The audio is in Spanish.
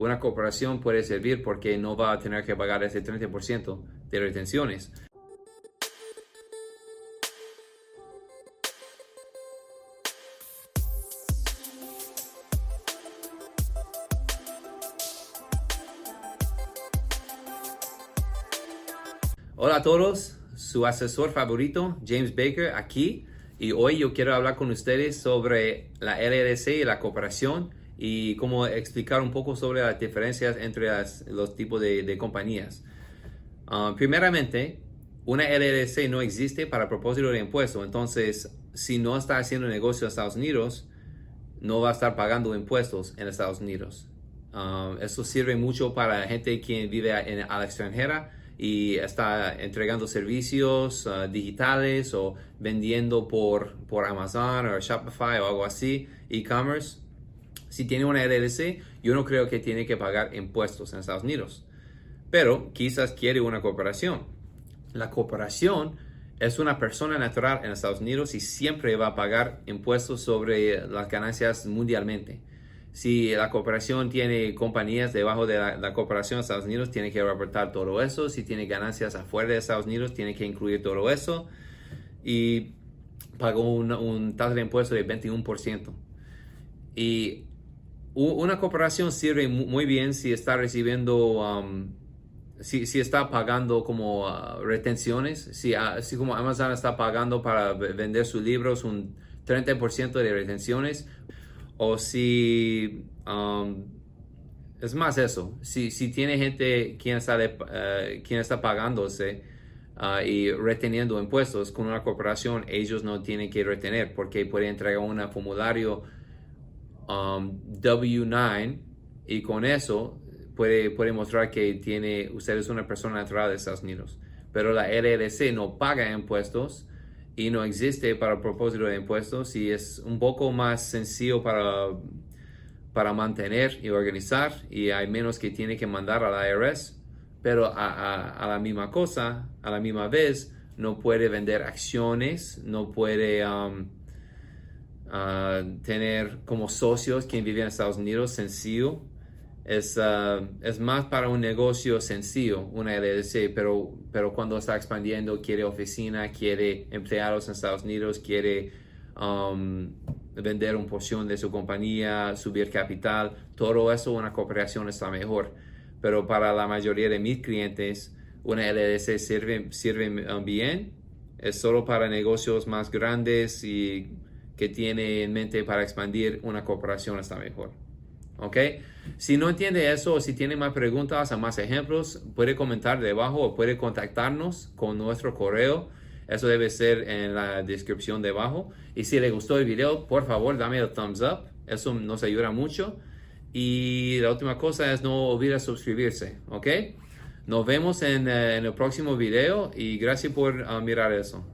Una corporación puede servir porque no va a tener que pagar ese 30% de retenciones. Hola a todos, su asesor favorito, James Baker, aquí. Y hoy yo quiero hablar con ustedes sobre la LLC y la cooperación y cómo explicar un poco sobre las diferencias entre los tipos de, compañías. Ah, primeramente, una LLC no existe para propósito de impuesto, entonces si no está haciendo negocio en Estados Unidos, no va a estar pagando impuestos en Estados Unidos. Ah, eso sirve mucho para gente que vive en, a la extranjera y está entregando servicios ah, digitales o vendiendo por, por Amazon o Shopify o algo así, e-commerce si tiene una LLC, yo no creo que tiene que pagar impuestos en Estados Unidos. Pero quizás quiere una corporación. La corporación es una persona natural en Estados Unidos y siempre va a pagar impuestos sobre las ganancias mundialmente. Si la corporación tiene compañías debajo de la, corporación de Estados Unidos, tiene que reportar todo eso. Si tiene ganancias afuera de Estados Unidos, tiene que incluir todo eso. Y pagó un, un tasa de impuesto de 21%. Y una corporación sirve muy bien si está recibiendo, um, si, está pagando como uh, retenciones, si así como Amazon está pagando para vender sus libros un 30% de retenciones, o si, um, es más eso, si, si tiene gente quien está, quien está pagándose uh, y reteniendo impuestos con una corporación, ellos no tienen que retener porque pueden entregar un formulario um, W9 y con eso puede, puede mostrar que tiene, usted es una persona natural de Estados Unidos. Pero la LLC no paga impuestos y no existe para el propósito de impuestos y es un poco más sencillo para, para mantener y organizar y hay menos que tiene que mandar a la IRS. Pero a, a, la misma cosa, a la misma vez, no puede vender acciones, no puede... Um, tener como socios quien vive en Estados Unidos sencillo. Es, ah, es más para un negocio sencillo, una LLC, pero, pero cuando está expandiendo, quiere oficina, quiere empleados en Estados Unidos, quiere um, vender una porción de su compañía, subir capital, todo eso, una cooperación está mejor. Pero para la mayoría de mis clientes, una LLC sirve, sirve um, bien, es solo para negocios más grandes y que tiene en mente para expandir una corporación está mejor. ¿Ok? Si no entiende eso o si tiene más preguntas o más ejemplos, puede comentar debajo o puede contactarnos con nuestro correo. Eso debe ser en la descripción debajo. Y si le gustó el video, por favor, dame el thumbs up. Eso nos ayuda mucho. Y la última cosa es no olvide suscribirse. ¿Ok? Nos vemos en, eh, el próximo video y gracias por ah, mirar eso.